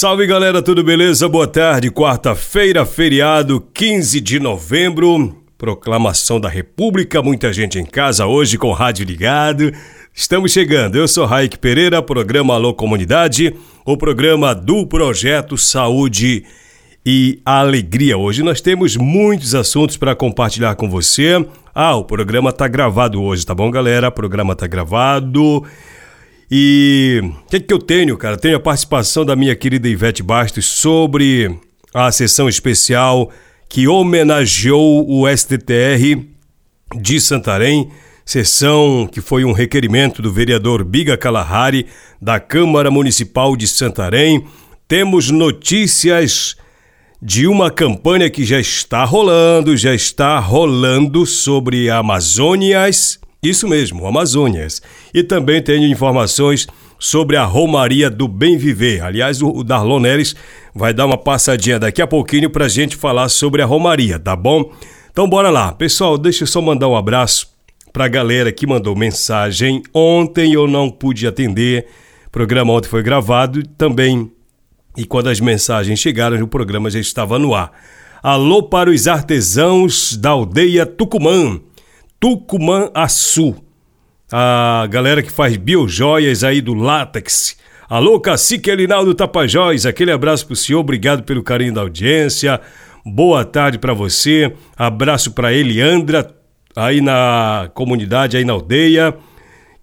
Salve galera, tudo beleza? Boa tarde, quarta-feira, feriado, 15 de novembro, proclamação da República, muita gente em casa hoje com rádio ligado. Estamos chegando, eu sou Raik Pereira, programa Alô Comunidade, o programa do Projeto Saúde e Alegria. Hoje nós temos muitos assuntos para compartilhar com você. Ah, o programa tá gravado hoje, tá bom, galera? O programa tá gravado. E o que, que eu tenho, cara? Tenho a participação da minha querida Ivete Bastos sobre a sessão especial que homenageou o STTR de Santarém, sessão que foi um requerimento do vereador Biga Kalahari da Câmara Municipal de Santarém. Temos notícias de uma campanha que já está rolando, já está rolando sobre Amazônias isso mesmo, Amazônias. E também tenho informações sobre a Romaria do Bem Viver. Aliás, o Darlon Neres vai dar uma passadinha daqui a pouquinho para a gente falar sobre a Romaria, tá bom? Então bora lá. Pessoal, deixa eu só mandar um abraço para a galera que mandou mensagem. Ontem eu não pude atender, o programa ontem foi gravado também. E quando as mensagens chegaram, o programa já estava no ar. Alô para os artesãos da aldeia Tucumã. Tucumã Açu. A galera que faz biojoias aí do látex. Alô, cacique Elinaldo Tapajós, aquele abraço pro senhor, obrigado pelo carinho da audiência. Boa tarde para você. Abraço para Eliandra, aí na comunidade, aí na aldeia.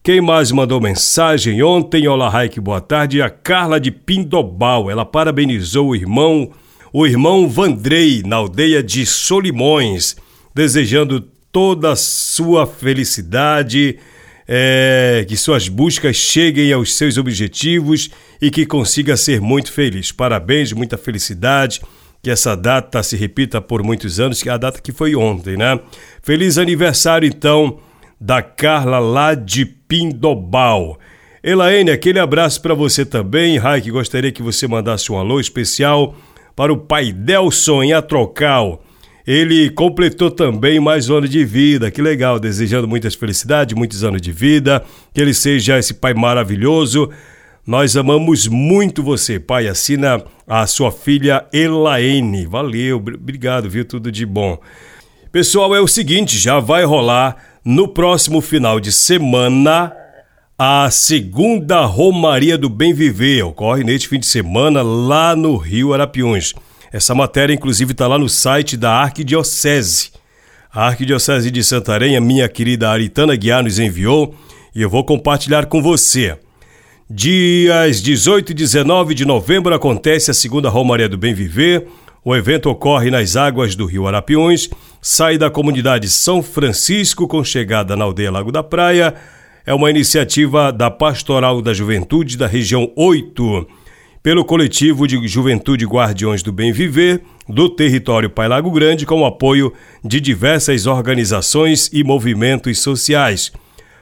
Quem mais mandou mensagem ontem? Olá, Raik, boa tarde. A Carla de Pindobal, ela parabenizou o irmão, o irmão Vandrei, na aldeia de Solimões, desejando toda a sua felicidade, é, que suas buscas cheguem aos seus objetivos e que consiga ser muito feliz. Parabéns, muita felicidade. Que essa data se repita por muitos anos, que é a data que foi ontem, né? Feliz aniversário, então, da Carla lá de Pindobal. Elaine, aquele abraço para você também. Raik, gostaria que você mandasse um alô especial para o pai Delson em Atrocal. Ele completou também mais um ano de vida, que legal, desejando muitas felicidades, muitos anos de vida, que ele seja esse pai maravilhoso. Nós amamos muito você, pai. Assina a sua filha Elaine. Valeu, obrigado, viu? Tudo de bom. Pessoal, é o seguinte, já vai rolar no próximo final de semana a segunda Romaria do Bem Viver. Ocorre neste fim de semana lá no Rio Arapiuns. Essa matéria, inclusive, está lá no site da Arquidiocese. A Arquidiocese de Santarém, a minha querida Aritana Guiar nos enviou e eu vou compartilhar com você. Dias 18 e 19 de novembro acontece a segunda Romaria do Bem Viver. O evento ocorre nas águas do rio Arapiões, sai da comunidade São Francisco com chegada na aldeia Lago da Praia. É uma iniciativa da Pastoral da Juventude da região 8 pelo coletivo de Juventude Guardiões do Bem Viver do território Pai Lago Grande, com o apoio de diversas organizações e movimentos sociais.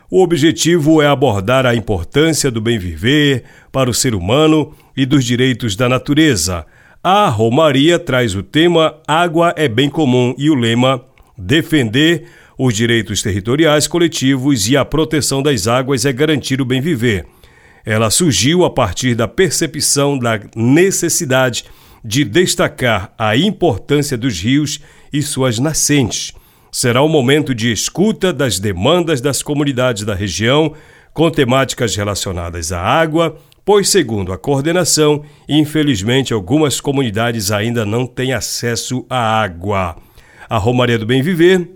O objetivo é abordar a importância do bem viver para o ser humano e dos direitos da natureza. A Romaria traz o tema Água é bem comum e o lema Defender os direitos territoriais coletivos e a proteção das águas é garantir o bem viver. Ela surgiu a partir da percepção da necessidade de destacar a importância dos rios e suas nascentes. Será um momento de escuta das demandas das comunidades da região com temáticas relacionadas à água, pois, segundo a coordenação, infelizmente algumas comunidades ainda não têm acesso à água. A Romaria do Bem Viver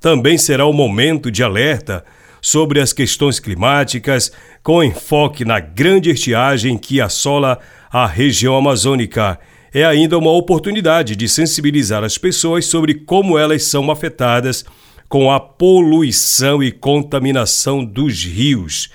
também será um momento de alerta sobre as questões climáticas, com enfoque na grande estiagem que assola a região amazônica. É ainda uma oportunidade de sensibilizar as pessoas sobre como elas são afetadas com a poluição e contaminação dos rios.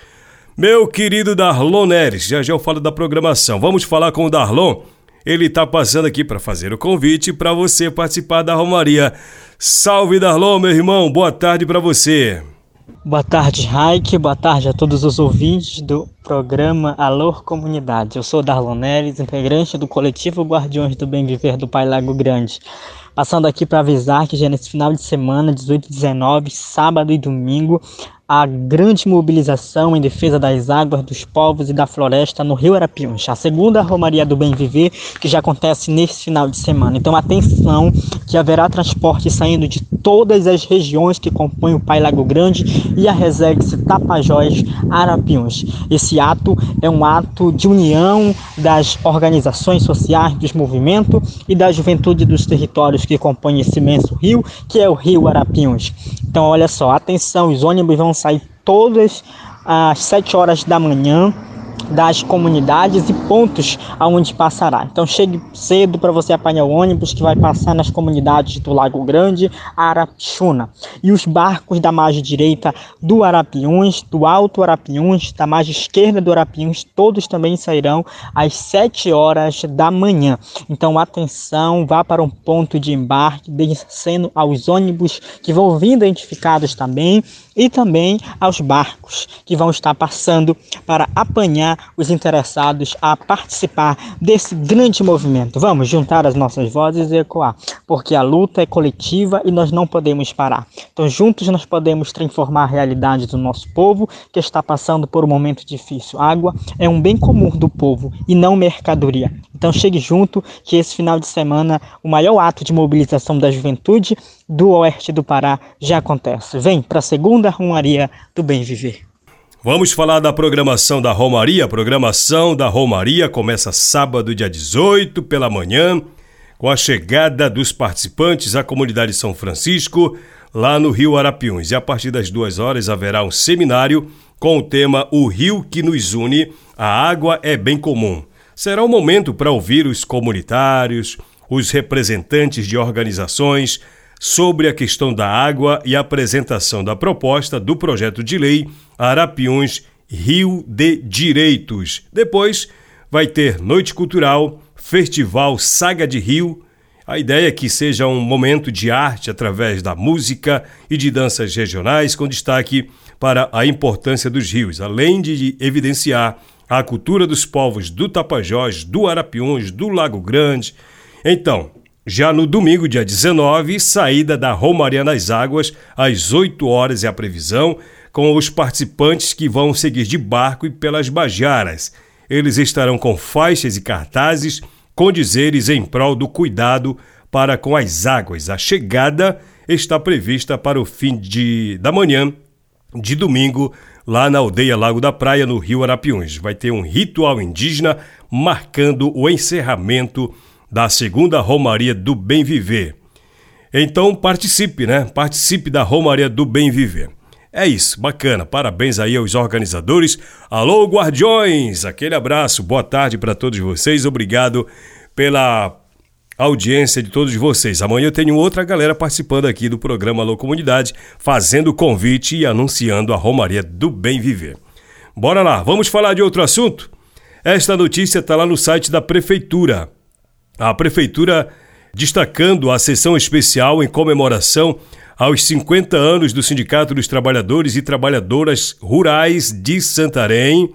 Meu querido Darlon Neres, já já eu falo da programação. Vamos falar com o Darlon? Ele está passando aqui para fazer o convite para você participar da Romaria. Salve Darlon, meu irmão, boa tarde para você. Boa tarde, Raik. Boa tarde a todos os ouvintes do programa Alô Comunidade. Eu sou Darlon Neres, integrante do coletivo Guardiões do Bem Viver do Pai Lago Grande. Passando aqui para avisar que já nesse final de semana, 18 e 19, sábado e domingo, a grande mobilização em defesa das águas, dos povos e da floresta no Rio Arapiuns. A segunda Romaria do Bem Viver, que já acontece nesse final de semana. Então, atenção, que haverá transporte saindo de todas as regiões que compõem o Pai Lago Grande e a Resex Tapajós Arapiuns. Esse ato é um ato de união das organizações sociais, dos movimentos e da juventude dos territórios que compõem esse imenso rio, que é o Rio Arapiuns. Então, olha só, atenção, os ônibus vão sair todas às 7 horas da manhã das comunidades e pontos aonde passará. Então chegue cedo para você apanhar o ônibus que vai passar nas comunidades do Lago Grande, Arapixuna. E os barcos da margem direita do Arapiuns, do Alto Arapiuns, da margem esquerda do Arapiuns, todos também sairão às 7 horas da manhã. Então atenção, vá para um ponto de embarque, descendo aos ônibus que vão vir identificados também e também aos barcos que vão estar passando para apanhar os interessados a participar desse grande movimento. Vamos juntar as nossas vozes e ecoar, porque a luta é coletiva e nós não podemos parar. Então, juntos nós podemos transformar a realidade do nosso povo que está passando por um momento difícil. água é um bem comum do povo e não mercadoria. Então, chegue junto que esse final de semana o maior ato de mobilização da juventude do oeste do Pará já acontece. Vem para a segunda Romaria do Bem Viver. Vamos falar da programação da Romaria. A programação da Romaria começa sábado, dia 18, pela manhã, com a chegada dos participantes à comunidade São Francisco, lá no Rio Arapiuns. E a partir das duas horas haverá um seminário com o tema O Rio que nos une, a água é bem comum. Será um momento para ouvir os comunitários, os representantes de organizações, sobre a questão da água e apresentação da proposta do projeto de lei Arapiuns Rio de Direitos. Depois vai ter noite cultural, festival Saga de Rio. A ideia é que seja um momento de arte através da música e de danças regionais, com destaque para a importância dos rios, além de evidenciar a cultura dos povos do Tapajós, do Arapiuns, do Lago Grande. Então, já no domingo, dia 19, saída da Romaria nas Águas, às 8 horas é a previsão, com os participantes que vão seguir de barco e pelas Bajaras. Eles estarão com faixas e cartazes com dizeres em prol do cuidado para com as águas. A chegada está prevista para o fim de, da manhã de domingo, lá na aldeia Lago da Praia, no Rio Arapiuns. Vai ter um ritual indígena marcando o encerramento da segunda Romaria do Bem Viver. Então participe, né? Participe da Romaria do Bem Viver. É isso, bacana. Parabéns aí aos organizadores. Alô, Guardiões! Aquele abraço, boa tarde para todos vocês. Obrigado pela audiência de todos vocês. Amanhã eu tenho outra galera participando aqui do programa Alô Comunidade, fazendo o convite e anunciando a Romaria do Bem Viver. Bora lá, vamos falar de outro assunto? Esta notícia está lá no site da Prefeitura. A Prefeitura destacando a sessão especial em comemoração aos 50 anos do Sindicato dos Trabalhadores e Trabalhadoras Rurais de Santarém,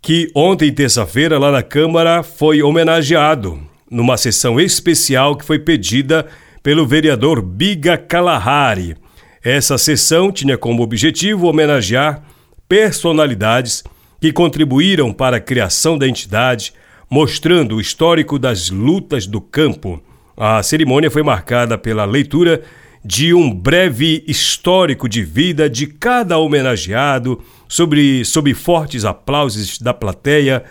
que ontem, terça-feira, lá na Câmara, foi homenageado numa sessão especial que foi pedida pelo vereador Biga Kalahari. Essa sessão tinha como objetivo homenagear personalidades que contribuíram para a criação da entidade, mostrando o histórico das lutas do campo. A cerimônia foi marcada pela leitura de um breve histórico de vida de cada homenageado, sobre, sob fortes aplausos da plateia.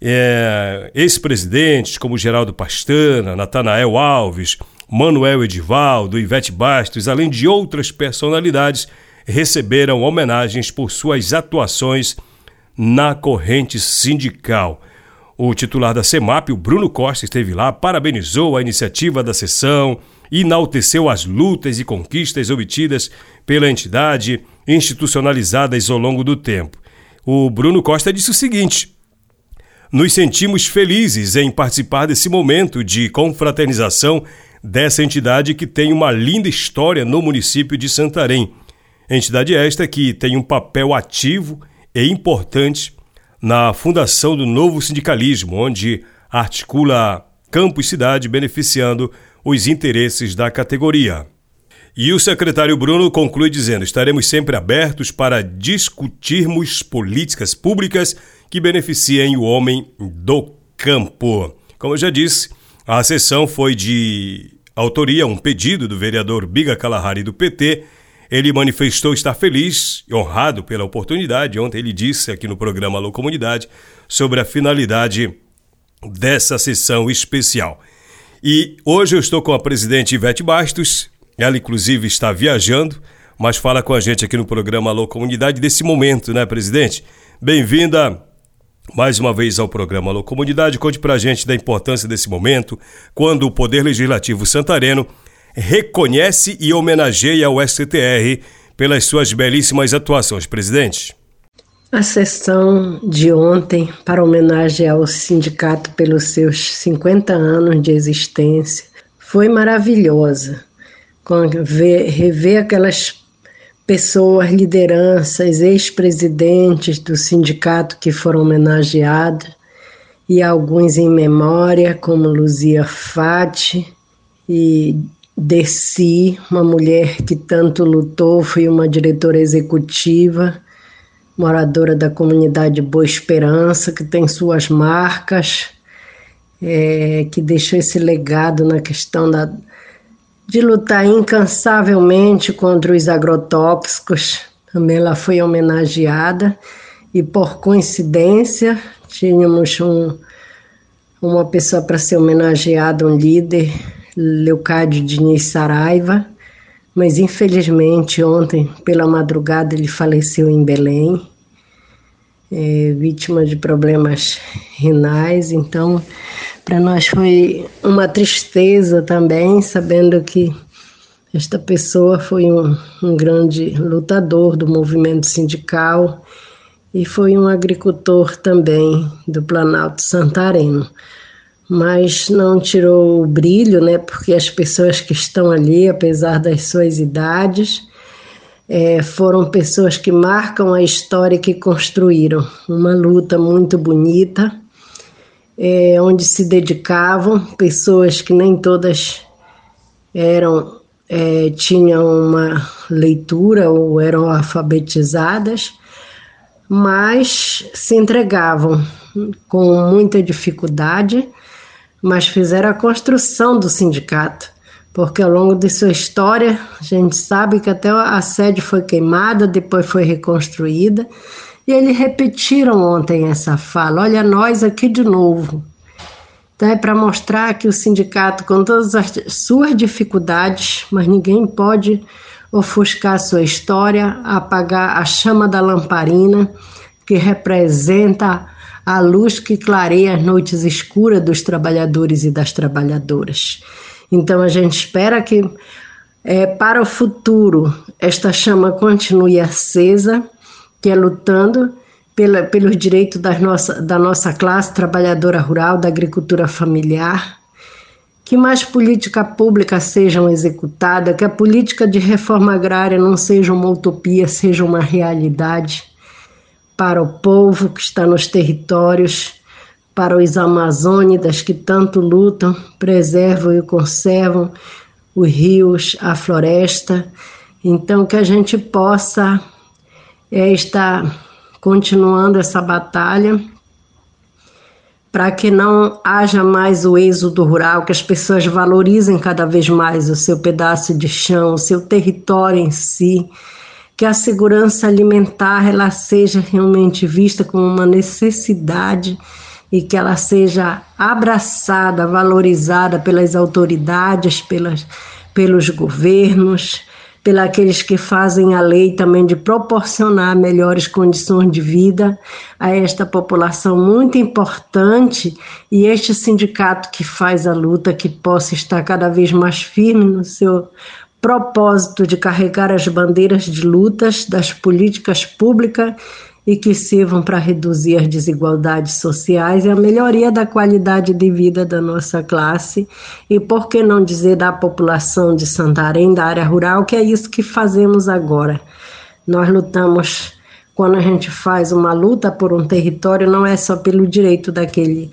É, Ex-presidentes como Geraldo Pastana, Natanael Alves, Manuel Edivaldo, Ivete Bastos, além de outras personalidades, receberam homenagens por suas atuações na corrente sindical. O titular da CEMAP, o Bruno Costa, esteve lá, parabenizou a iniciativa da sessão, enalteceu as lutas e conquistas obtidas pela entidade, institucionalizadas ao longo do tempo. O Bruno Costa disse o seguinte: Nos sentimos felizes em participar desse momento de confraternização dessa entidade que tem uma linda história no município de Santarém. Entidade esta que tem um papel ativo e importante na fundação do novo sindicalismo, onde articula campo e cidade beneficiando os interesses da categoria. E o secretário Bruno conclui dizendo: estaremos sempre abertos para discutirmos políticas públicas que beneficiem o homem do campo. Como eu já disse, a sessão foi de autoria, um pedido do vereador Biga Kalahari do PT ele manifestou estar feliz e honrado pela oportunidade. Ontem ele disse aqui no programa Alô Comunidade sobre a finalidade dessa sessão especial. E hoje eu estou com a presidente Ivete Bastos, ela inclusive está viajando, mas fala com a gente aqui no programa Alô Comunidade desse momento, né, presidente? Bem-vinda mais uma vez ao programa Alô Comunidade. Conte pra gente da importância desse momento, quando o Poder Legislativo santareno reconhece e homenageia o STR pelas suas belíssimas atuações, presidente? A sessão de ontem, para homenagem ao sindicato pelos seus 50 anos de existência, foi maravilhosa. Rever aquelas pessoas, lideranças, ex-presidentes do sindicato que foram homenageados, e alguns em memória, como Luzia Fati e Desci, uma mulher que tanto lutou, fui uma diretora executiva, moradora da comunidade Boa Esperança, que tem suas marcas, é, que deixou esse legado na questão da, de lutar incansavelmente contra os agrotóxicos. Também ela foi homenageada e, por coincidência, tínhamos um, uma pessoa para ser homenageada, um líder Leocádio Diniz Saraiva, mas infelizmente ontem, pela madrugada, ele faleceu em Belém, é, vítima de problemas renais. Então, para nós foi uma tristeza também, sabendo que esta pessoa foi um, um grande lutador do movimento sindical e foi um agricultor também do Planalto Santareno mas não tirou o brilho, né? Porque as pessoas que estão ali, apesar das suas idades, é, foram pessoas que marcam a história que construíram uma luta muito bonita, é, onde se dedicavam pessoas que nem todas eram é, tinham uma leitura ou eram alfabetizadas, mas se entregavam com muita dificuldade mas fizeram a construção do sindicato, porque ao longo de sua história a gente sabe que até a sede foi queimada, depois foi reconstruída, e eles repetiram ontem essa fala: olha, nós aqui de novo. Então é para mostrar que o sindicato, com todas as suas dificuldades, mas ninguém pode ofuscar sua história, apagar a chama da lamparina que representa a luz que clareia as noites escuras dos trabalhadores e das trabalhadoras. Então a gente espera que é, para o futuro esta chama continue acesa, que é lutando pela, pelos direitos das nossa, da nossa classe trabalhadora rural, da agricultura familiar, que mais política pública sejam executada, que a política de reforma agrária não seja uma utopia, seja uma realidade para o povo que está nos territórios, para os amazônidas que tanto lutam, preservam e conservam os rios, a floresta. Então, que a gente possa é, estar continuando essa batalha para que não haja mais o êxodo rural, que as pessoas valorizem cada vez mais o seu pedaço de chão, o seu território em si que a segurança alimentar ela seja realmente vista como uma necessidade e que ela seja abraçada, valorizada pelas autoridades, pelas, pelos governos, pelos que fazem a lei também de proporcionar melhores condições de vida a esta população muito importante e este sindicato que faz a luta que possa estar cada vez mais firme no seu propósito de carregar as bandeiras de lutas das políticas públicas e que sirvam para reduzir as desigualdades sociais e a melhoria da qualidade de vida da nossa classe e, por que não dizer, da população de Santarém, da área rural, que é isso que fazemos agora. Nós lutamos, quando a gente faz uma luta por um território, não é só pelo direito daquele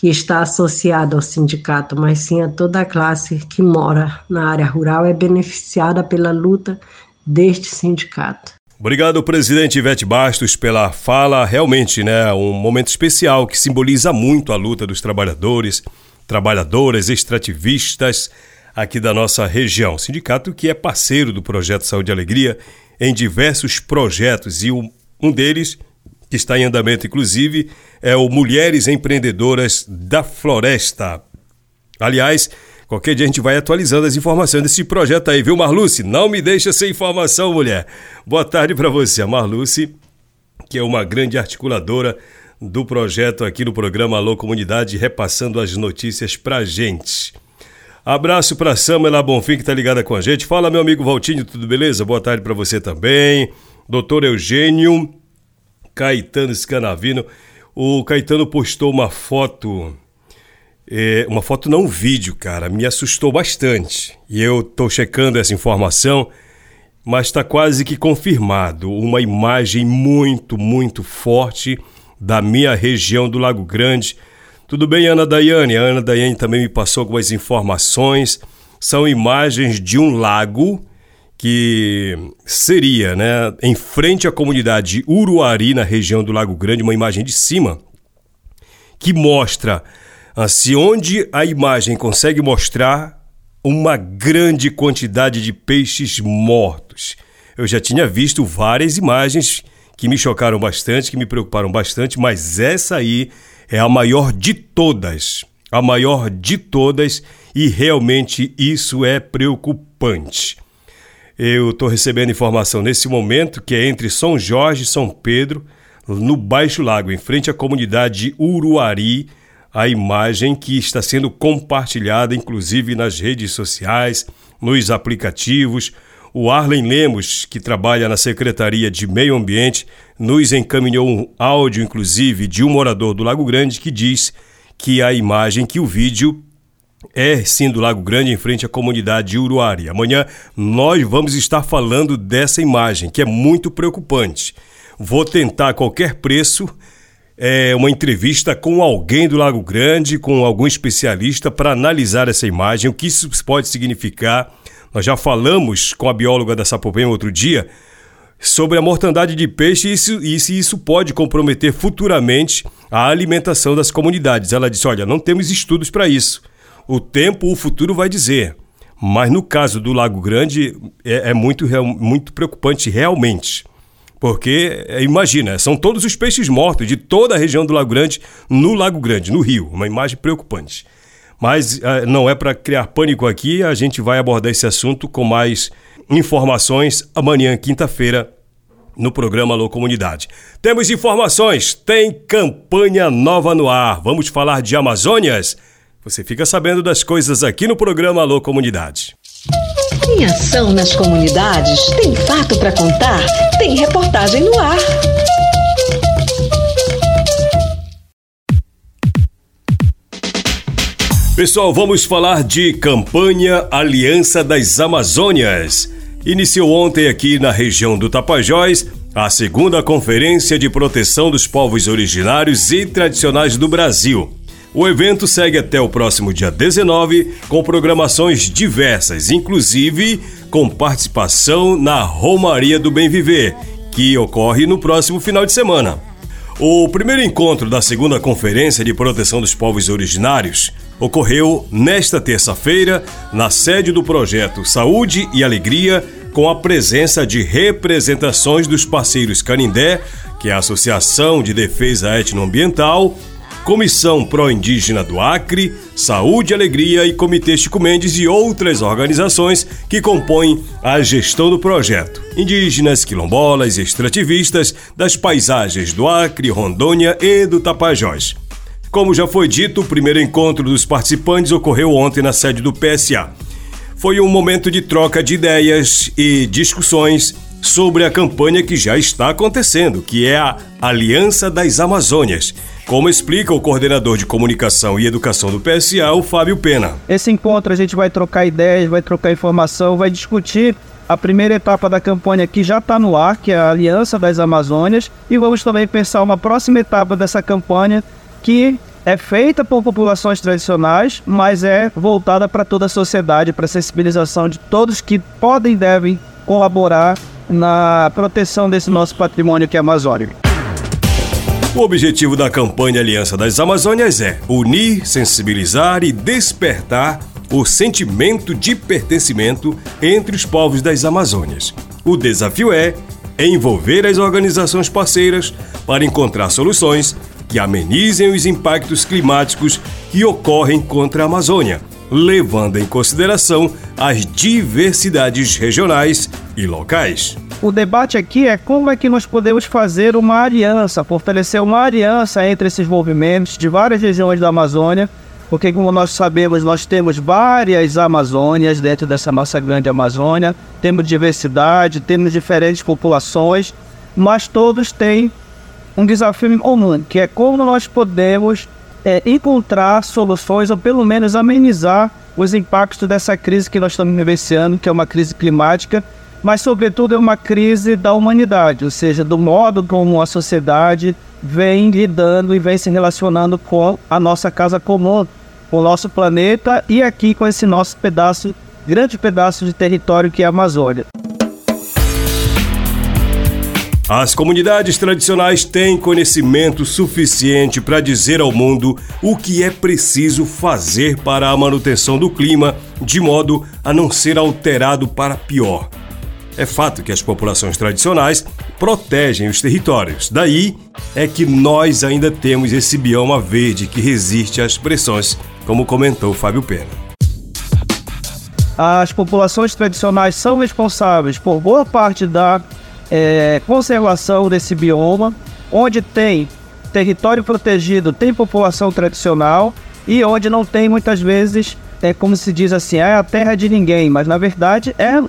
que está associado ao sindicato, mas sim a toda a classe que mora na área rural é beneficiada pela luta deste sindicato. Obrigado, presidente Ivete Bastos, pela fala. Realmente, né, um momento especial que simboliza muito a luta dos trabalhadores, trabalhadoras, extrativistas aqui da nossa região. Sindicato que é parceiro do projeto Saúde e Alegria em diversos projetos e um, um deles, que está em andamento inclusive, é o Mulheres Empreendedoras da Floresta. Aliás, Qualquer dia a gente vai atualizando as informações desse projeto aí, viu, Marluce? Não me deixa sem informação, mulher. Boa tarde para você, Marluce, que é uma grande articuladora do projeto aqui no programa Alô Comunidade, repassando as notícias pra gente. Abraço para Samela Bonfim, que tá ligada com a gente. Fala, meu amigo Valtinho, tudo beleza? Boa tarde para você também. Doutor Eugênio Caetano Scanavino. O Caetano postou uma foto é, uma foto não um vídeo, cara, me assustou bastante. E eu tô checando essa informação, mas está quase que confirmado. Uma imagem muito, muito forte da minha região do Lago Grande. Tudo bem, Ana Daiane? A Ana Daiane também me passou algumas informações. São imagens de um lago que seria, né, em frente à comunidade Uruari, na região do Lago Grande, uma imagem de cima que mostra se onde a imagem consegue mostrar uma grande quantidade de peixes mortos. Eu já tinha visto várias imagens que me chocaram bastante, que me preocuparam bastante, mas essa aí é a maior de todas. A maior de todas e realmente isso é preocupante. Eu estou recebendo informação nesse momento que é entre São Jorge e São Pedro, no Baixo Lago, em frente à comunidade Uruari, a imagem que está sendo compartilhada, inclusive nas redes sociais, nos aplicativos. O Arlen Lemos, que trabalha na Secretaria de Meio Ambiente, nos encaminhou um áudio, inclusive, de um morador do Lago Grande que diz que a imagem, que o vídeo é sim do Lago Grande em frente à comunidade de Uruari. Amanhã nós vamos estar falando dessa imagem, que é muito preocupante. Vou tentar a qualquer preço é, uma entrevista com alguém do Lago Grande, com algum especialista, para analisar essa imagem, o que isso pode significar. Nós já falamos com a bióloga da Sapopema outro dia sobre a mortandade de peixe e, isso, e se isso pode comprometer futuramente a alimentação das comunidades. Ela disse: olha, não temos estudos para isso. O tempo, o futuro vai dizer. Mas no caso do Lago Grande é, é muito, muito preocupante realmente. Porque, é, imagina, são todos os peixes mortos de toda a região do Lago Grande no Lago Grande, no Rio. Uma imagem preocupante. Mas uh, não é para criar pânico aqui, a gente vai abordar esse assunto com mais informações amanhã, quinta-feira, no programa Alô Comunidade. Temos informações, tem campanha nova no ar. Vamos falar de Amazônias? Você fica sabendo das coisas aqui no programa Alô Comunidade. Tem ação nas comunidades? Tem fato para contar? Tem reportagem no ar. Pessoal, vamos falar de campanha Aliança das Amazônias. Iniciou ontem aqui na região do Tapajós a segunda Conferência de Proteção dos Povos Originários e Tradicionais do Brasil. O evento segue até o próximo dia 19 com programações diversas, inclusive com participação na Romaria do Bem Viver, que ocorre no próximo final de semana. O primeiro encontro da segunda Conferência de Proteção dos Povos Originários ocorreu nesta terça-feira na sede do projeto Saúde e Alegria, com a presença de representações dos parceiros Canindé, que é a Associação de Defesa Etnoambiental, Comissão Pró-Indígena do Acre, Saúde e Alegria e Comitê Chico Mendes e outras organizações que compõem a gestão do projeto. Indígenas, quilombolas e extrativistas das paisagens do Acre, Rondônia e do Tapajós. Como já foi dito, o primeiro encontro dos participantes ocorreu ontem na sede do PSA. Foi um momento de troca de ideias e discussões sobre a campanha que já está acontecendo, que é a Aliança das Amazônias, como explica o coordenador de comunicação e educação do PSA, o Fábio Pena. Esse encontro a gente vai trocar ideias, vai trocar informação, vai discutir a primeira etapa da campanha que já está no ar, que é a Aliança das Amazônias, e vamos também pensar uma próxima etapa dessa campanha que é feita por populações tradicionais, mas é voltada para toda a sociedade, para a sensibilização de todos que podem e devem colaborar na proteção desse nosso patrimônio que é amazônico. O objetivo da campanha Aliança das Amazônias é unir, sensibilizar e despertar o sentimento de pertencimento entre os povos das Amazônias. O desafio é envolver as organizações parceiras para encontrar soluções que amenizem os impactos climáticos que ocorrem contra a Amazônia, levando em consideração as diversidades regionais e locais. O debate aqui é como é que nós podemos fazer uma aliança, fortalecer uma aliança entre esses movimentos de várias regiões da Amazônia, porque como nós sabemos, nós temos várias Amazônias dentro dessa nossa grande Amazônia, temos diversidade, temos diferentes populações, mas todos têm um desafio em comum, que é como nós podemos é, encontrar soluções ou pelo menos amenizar os impactos dessa crise que nós estamos vivenciando, que é uma crise climática, mas sobretudo é uma crise da humanidade, ou seja, do modo como a sociedade vem lidando e vem se relacionando com a nossa casa comum, com o nosso planeta e aqui com esse nosso pedaço, grande pedaço de território que é a Amazônia. As comunidades tradicionais têm conhecimento suficiente para dizer ao mundo o que é preciso fazer para a manutenção do clima, de modo a não ser alterado para pior. É fato que as populações tradicionais protegem os territórios. Daí é que nós ainda temos esse bioma verde que resiste às pressões, como comentou Fábio Pena. As populações tradicionais são responsáveis por boa parte da é, conservação desse bioma, onde tem território protegido, tem população tradicional e onde não tem muitas vezes, é como se diz assim, é a terra de ninguém, mas na verdade é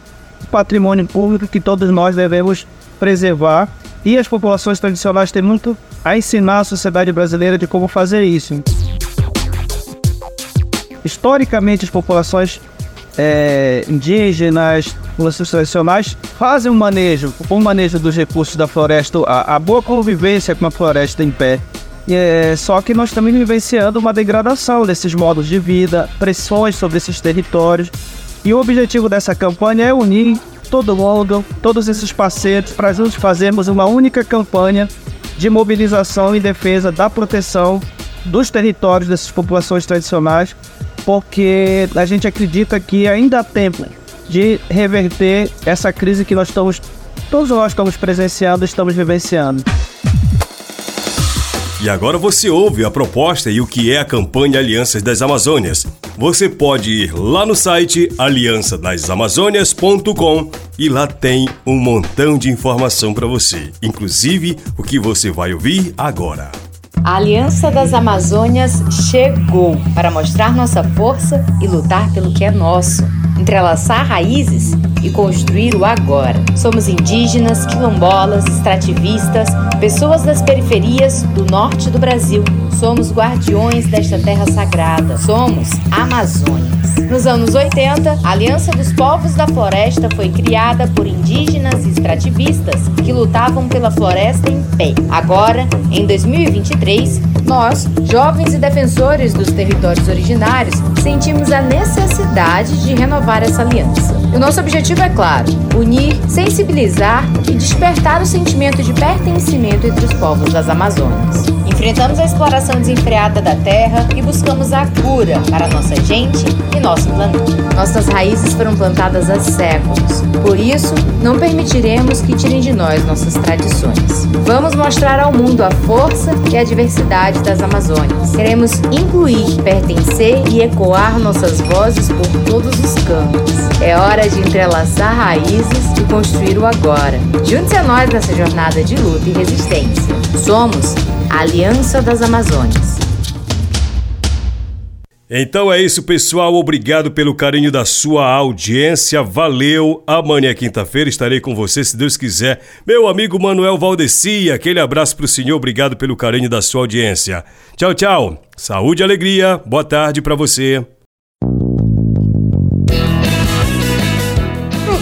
patrimônio público que todos nós devemos preservar e as populações tradicionais têm muito a ensinar à sociedade brasileira de como fazer isso. Historicamente, as populações é, indígenas, populações tradicionais fazem um manejo, o um manejo dos recursos da floresta, a, a, boa convivência com a floresta em pé. É, só que nós estamos vivenciando uma degradação desses modos de vida, pressões sobre esses territórios. E o objetivo dessa campanha é unir todo mundo, todos esses parceiros, para juntos fazermos uma única campanha de mobilização e defesa da proteção dos territórios dessas populações tradicionais porque a gente acredita que ainda há tempo de reverter essa crise que nós estamos, todos nós estamos presenciando, estamos vivenciando. E agora você ouve a proposta e o que é a campanha Alianças das Amazônias. Você pode ir lá no site aliançadasamazônias.com e lá tem um montão de informação para você, inclusive o que você vai ouvir agora. A Aliança das Amazônias chegou para mostrar nossa força e lutar pelo que é nosso, entrelaçar raízes e construir o agora. Somos indígenas, quilombolas, extrativistas, pessoas das periferias do norte do Brasil. Somos guardiões desta terra sagrada. Somos Amazônias. Nos anos 80, a Aliança dos Povos da Floresta foi criada por indígenas e extrativistas que lutavam pela floresta em pé. Agora, em 2023, nós, jovens e defensores dos territórios originários, sentimos a necessidade de renovar essa aliança. O nosso objetivo é claro: unir, sensibilizar e despertar o sentimento de pertencimento entre os povos das Amazônias. Enfrentamos a exploração desenfreada da terra e buscamos a cura para nossa gente e nosso planeta. Nossas raízes foram plantadas há séculos. Por isso, não permitiremos que tirem de nós nossas tradições. Vamos mostrar ao mundo a força e a diversidade das Amazônias. Queremos incluir, pertencer e ecoar nossas vozes por todos os campos. É hora de entrelaçar raízes e construir o agora. Junte-se a nós nessa jornada de luta e resistência. Somos Aliança das Amazônias. Então é isso, pessoal. Obrigado pelo carinho da sua audiência. Valeu. Amanhã, quinta-feira, estarei com você, se Deus quiser. Meu amigo Manuel Valdeci, aquele abraço para o senhor. Obrigado pelo carinho da sua audiência. Tchau, tchau. Saúde e alegria. Boa tarde para você.